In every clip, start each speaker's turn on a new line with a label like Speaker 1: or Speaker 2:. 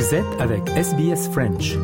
Speaker 1: Vous êtes avec SBS French.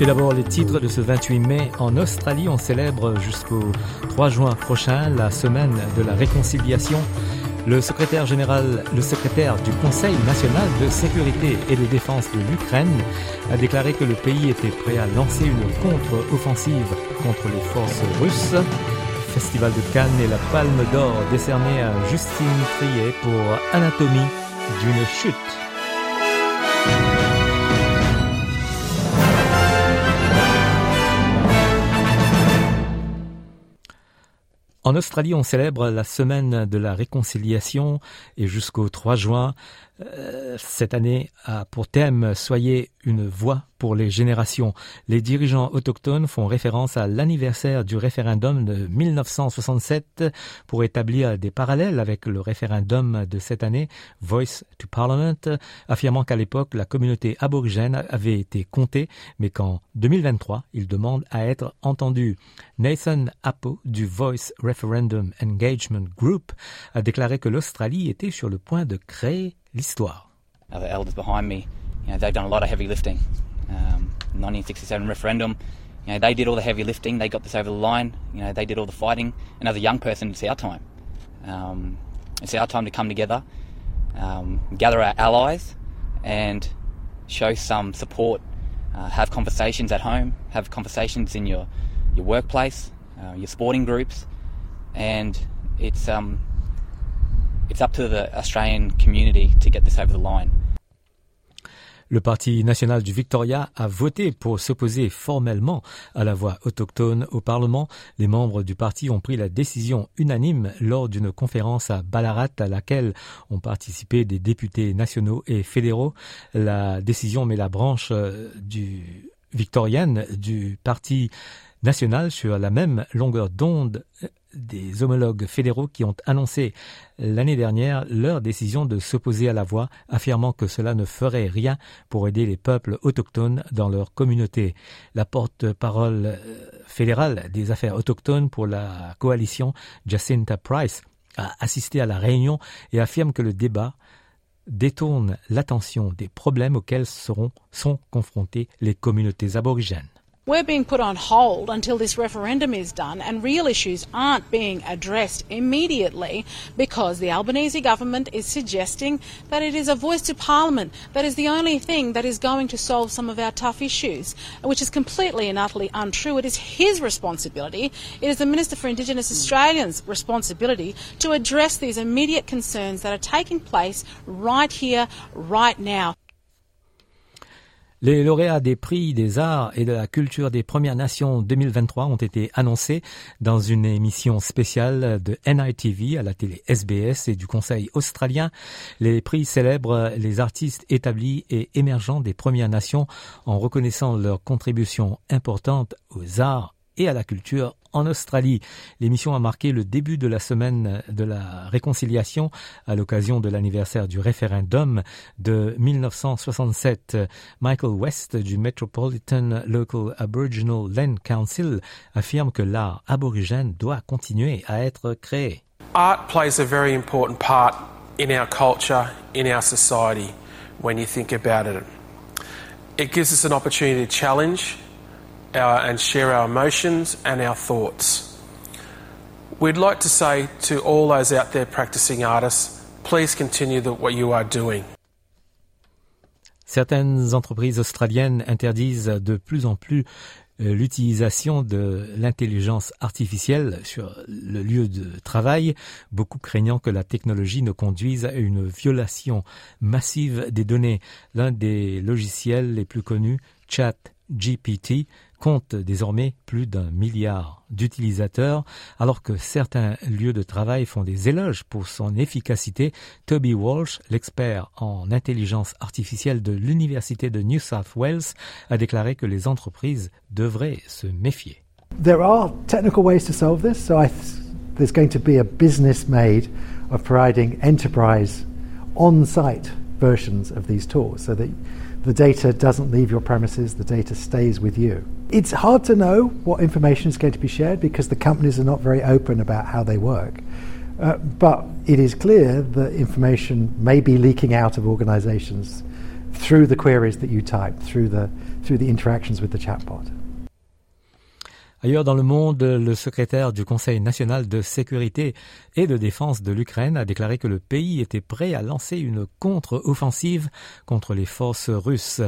Speaker 1: Et d'abord les titres de ce 28 mai. En Australie, on célèbre jusqu'au 3 juin prochain la semaine de la réconciliation. Le secrétaire général, le secrétaire du Conseil national de sécurité et de défense de l'Ukraine a déclaré que le pays était prêt à lancer une contre-offensive contre les forces russes. Festival de Cannes et la Palme d'Or décernée à Justine Trier pour Anatomie d'une chute. En Australie, on célèbre la semaine de la réconciliation et jusqu'au 3 juin, euh, cette année a pour thème Soyez une voix pour les générations. Les dirigeants autochtones font référence à l'anniversaire du référendum de 1967 pour établir des parallèles avec le référendum de cette année, Voice to Parliament, affirmant qu'à l'époque la communauté aborigène avait été comptée, mais qu'en 2023 ils demandent à être entendus. Nathan Apo du Voice Referendum Engagement Group a déclaré que l'Australie était sur le point de créer l'histoire.
Speaker 2: 1967 referendum, you know, they did all the heavy lifting. They got this over the line. You know, they did all the fighting. And as a young person, it's our time. Um, it's our time to come together, um, gather our allies, and show some support. Uh, have conversations at home. Have conversations in your your workplace, uh, your sporting groups, and it's um, it's up to the Australian community to get this over the line.
Speaker 1: Le Parti national du Victoria a voté pour s'opposer formellement à la voix autochtone au Parlement. Les membres du parti ont pris la décision unanime lors d'une conférence à Ballarat à laquelle ont participé des députés nationaux et fédéraux. La décision met la branche euh, victorienne du Parti national sur la même longueur d'onde des homologues fédéraux qui ont annoncé l'année dernière leur décision de s'opposer à la voie, affirmant que cela ne ferait rien pour aider les peuples autochtones dans leur communauté. La porte-parole euh, fédérale des affaires autochtones pour la coalition, Jacinta Price, a assisté à la réunion et affirme que le débat détourne l'attention des problèmes auxquels sont confrontées les communautés aborigènes.
Speaker 3: We're being put on hold until this referendum is done, and real issues aren't being addressed immediately because the Albanese government is suggesting that it is a voice to Parliament that is the only thing that is going to solve some of our tough issues, which is completely and utterly untrue. It is his responsibility, it is the Minister for Indigenous hmm. Australians' responsibility to address these immediate concerns that are taking place right here, right now.
Speaker 1: Les lauréats des prix des arts et de la culture des Premières Nations 2023 ont été annoncés dans une émission spéciale de NITV à la télé SBS et du Conseil australien. Les prix célèbrent les artistes établis et émergents des Premières Nations en reconnaissant leur contribution importante aux arts et à la culture en Australie. L'émission a marqué le début de la semaine de la réconciliation à l'occasion de l'anniversaire du référendum de 1967. Michael West du Metropolitan Local Aboriginal Land Council affirme que l'art aborigène doit continuer à être créé.
Speaker 4: Art plays a very important part in our culture, in our society, when you think about it. It gives us an opportunity to challenge our, and share our emotions and our thoughts. We'd like to say to all those out there practicing artists, please continue the, what you are doing.
Speaker 1: Certaines entreprises australiennes interdisent de plus en plus euh, l'utilisation de l'intelligence artificielle sur le lieu de travail, beaucoup craignant que la technologie ne conduise à une violation massive des données. L'un des logiciels les plus connus, ChatGPT, compte désormais plus d'un milliard d'utilisateurs, alors que certains lieux de travail font des éloges pour son efficacité. Toby Walsh, l'expert en intelligence artificielle de l'Université de New South Wales, a déclaré que les entreprises devraient se méfier.
Speaker 5: There are technical ways to solve this, so there's going to be a business made of providing enterprise on-site versions of these tools so that the data doesn't leave your premises, the data stays with you. It's hard to know what information is going to be shared because the companies are not very open about how they work. Uh, but it is clear that information may be leaking out of organizations through the queries that you type, through the, through the interactions with the chatbot.
Speaker 1: Ailleurs dans le monde, le secrétaire du Conseil national de sécurité et de défense de l'Ukraine a déclaré que le pays était prêt à lancer une contre-offensive contre les forces russes.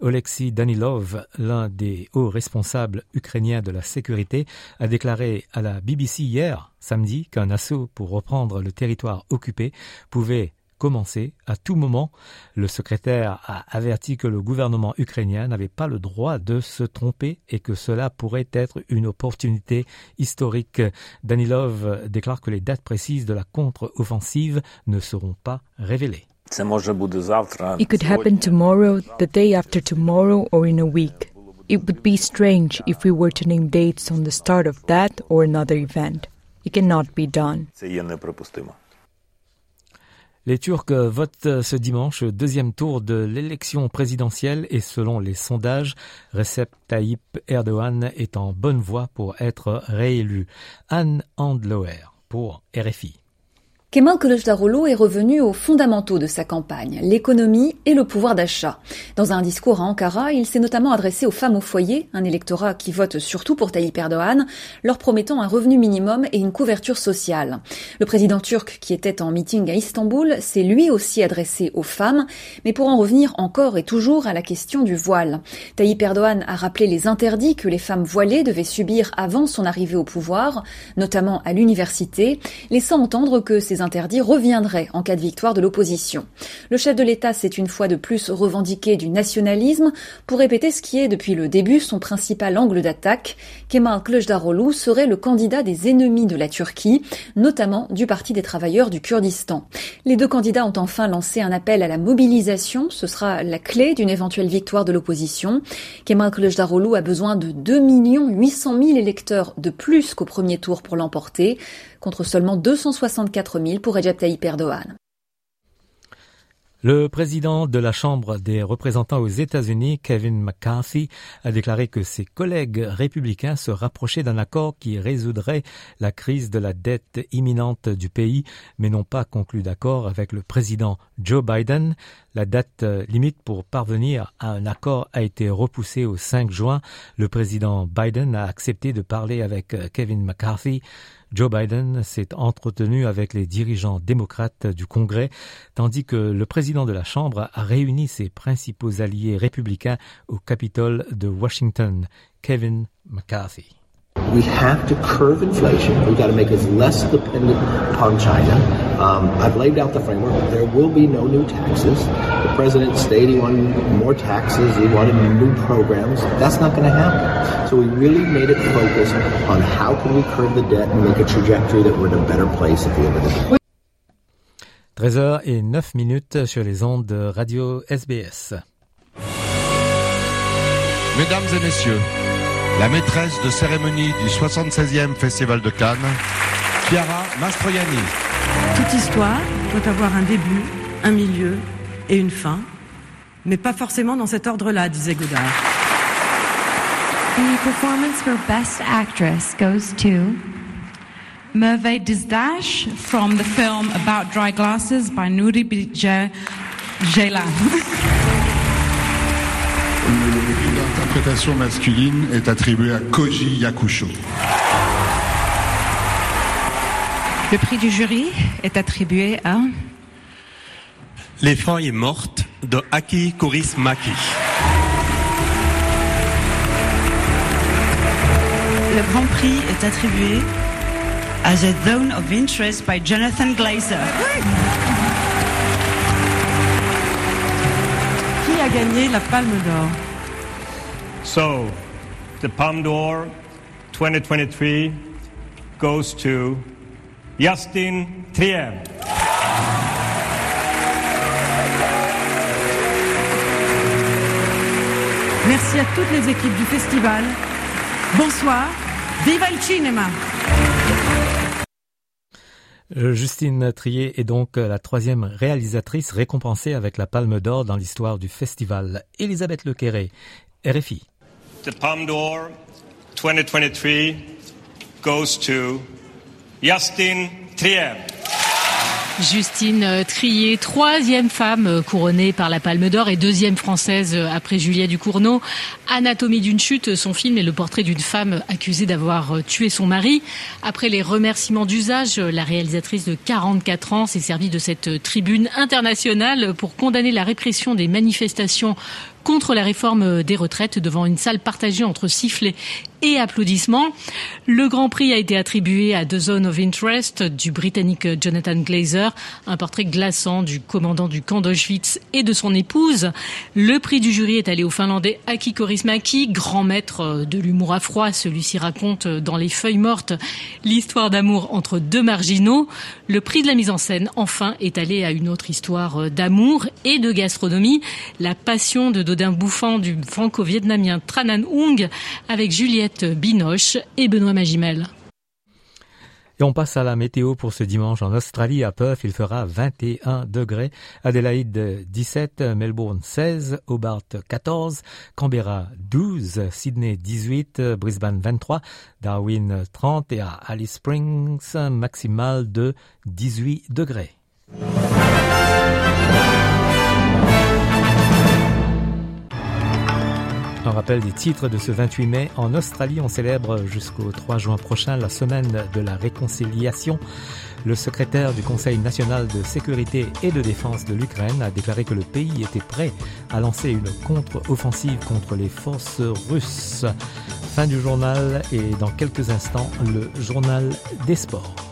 Speaker 1: Oleksiy Danilov, l'un des hauts responsables ukrainiens de la sécurité, a déclaré à la BBC hier, samedi, qu'un assaut pour reprendre le territoire occupé pouvait commencer à tout moment. Le secrétaire a averti que le gouvernement ukrainien n'avait pas le droit de se tromper et que cela pourrait être une opportunité historique. Danilov déclare que les dates précises de la contre-offensive ne seront pas révélées.
Speaker 6: It could happen tomorrow, the day after tomorrow, or in a week. It would be strange if we were to name dates on the start of that or another event. It cannot be done.
Speaker 1: Les Turcs votent ce dimanche deuxième tour de l'élection présidentielle et selon les sondages, Recep Tayyip Erdogan est en bonne voie pour être réélu. Anne Andloer pour RFI.
Speaker 7: Kemal Kılıçdaroğlu est revenu aux fondamentaux de sa campagne, l'économie et le pouvoir d'achat. Dans un discours à Ankara, il s'est notamment adressé aux femmes au foyer, un électorat qui vote surtout pour Tayyip Erdogan, leur promettant un revenu minimum et une couverture sociale. Le président turc, qui était en meeting à Istanbul, s'est lui aussi adressé aux femmes, mais pour en revenir encore et toujours à la question du voile. Tayyip Erdogan a rappelé les interdits que les femmes voilées devaient subir avant son arrivée au pouvoir, notamment à l'université, laissant entendre que ces interdit reviendrait en cas de victoire de l'opposition. Le chef de l'État s'est une fois de plus revendiqué du nationalisme pour répéter ce qui est depuis le début son principal angle d'attaque. Kemal Kılıçdaroğlu serait le candidat des ennemis de la Turquie, notamment du Parti des travailleurs du Kurdistan. Les deux candidats ont enfin lancé un appel à la mobilisation, ce sera la clé d'une éventuelle victoire de l'opposition. Kemal Kılıçdaroğlu a besoin de 2 800 000 électeurs de plus qu'au premier tour pour l'emporter contre seulement 264 000 pour Recep Tayyip.
Speaker 1: Le président de la Chambre des représentants aux États-Unis, Kevin McCarthy, a déclaré que ses collègues républicains se rapprochaient d'un accord qui résoudrait la crise de la dette imminente du pays, mais n'ont pas conclu d'accord avec le président Joe Biden. La date limite pour parvenir à un accord a été repoussée au 5 juin. Le président Biden a accepté de parler avec Kevin McCarthy. Joe Biden s'est entretenu avec les dirigeants démocrates du Congrès, tandis que le président de la Chambre a réuni ses principaux alliés républicains au Capitole de Washington, Kevin McCarthy.
Speaker 8: We have to inflation. We've got to make us less dependent upon China. Um, I've laid out the framework. There will be no new taxes. The president stated he wanted more taxes. He wanted new programs. That's not going to happen. So we really made it focus on how can we curb the debt and make a trajectory that we're in a better place at the end of the day.
Speaker 1: 13h et 9 minutes sur les ondes de radio SBS.
Speaker 9: Mesdames et messieurs, la maîtresse de cérémonie du 76e Festival de Cannes, Chiara Mastroianni.
Speaker 10: Toute histoire doit avoir un début, un milieu et une fin, mais pas forcément dans cet ordre-là, disait Godard.
Speaker 11: The performance for Best Actress goes to
Speaker 12: Merveille Dash from the film About Dry Glasses by Nouri Bilge Ceylan.
Speaker 9: L'interprétation masculine est attribuée à Koji Yakusho.
Speaker 12: Le prix du jury est attribué à
Speaker 13: Les feuilles mortes de Aki Maki.
Speaker 12: Le grand prix est attribué à The Zone of Interest by Jonathan Glazer.
Speaker 10: Qui a gagné la Palme d'Or?
Speaker 14: So, the Palme d'Or 2023 goes to Justin Trier.
Speaker 10: Merci à toutes les équipes du festival. Bonsoir. Viva il cinema
Speaker 1: Euh, Justine Trier est donc la troisième réalisatrice récompensée avec la Palme d'Or dans l'histoire du festival. Elisabeth Lequéré, RFI.
Speaker 14: The Palme d'Or 2023 goes to Justine Trier.
Speaker 15: Justine Trier, troisième femme couronnée par la Palme d'Or et deuxième française après Juliette Ducournau. Anatomie d'une chute, son film est le portrait d'une femme accusée d'avoir tué son mari. Après les remerciements d'usage, la réalisatrice de 44 ans s'est servie de cette tribune internationale pour condamner la répression des manifestations contre la réforme des retraites devant une salle partagée entre sifflets et applaudissements. Le Grand Prix a été attribué à The Zone of Interest du Britannique Jonathan Glazer, un portrait glaçant du commandant du camp d'Auschwitz et de son épouse. Le prix du jury est allé au Finlandais Aki Korismaki, grand maître de l'humour à froid. Celui-ci raconte dans Les Feuilles mortes l'histoire d'amour entre deux marginaux. Le prix de la mise en scène, enfin, est allé à une autre histoire d'amour et de gastronomie, La Passion de Dodin bouffant du franco-vietnamien Tranan Ung avec Binoche et Benoît Magimel.
Speaker 1: Et on passe à la météo pour ce dimanche en Australie. À Perth, il fera 21 degrés. Adélaïde 17, Melbourne 16, Hobart 14, Canberra 12, Sydney 18, Brisbane 23, Darwin 30 et à Alice Springs, maximal de 18 degrés. Un rappel des titres de ce 28 mai. En Australie, on célèbre jusqu'au 3 juin prochain la semaine de la réconciliation. Le secrétaire du Conseil national de sécurité et de défense de l'Ukraine a déclaré que le pays était prêt à lancer une contre-offensive contre les forces russes. Fin du journal et dans quelques instants, le journal des sports.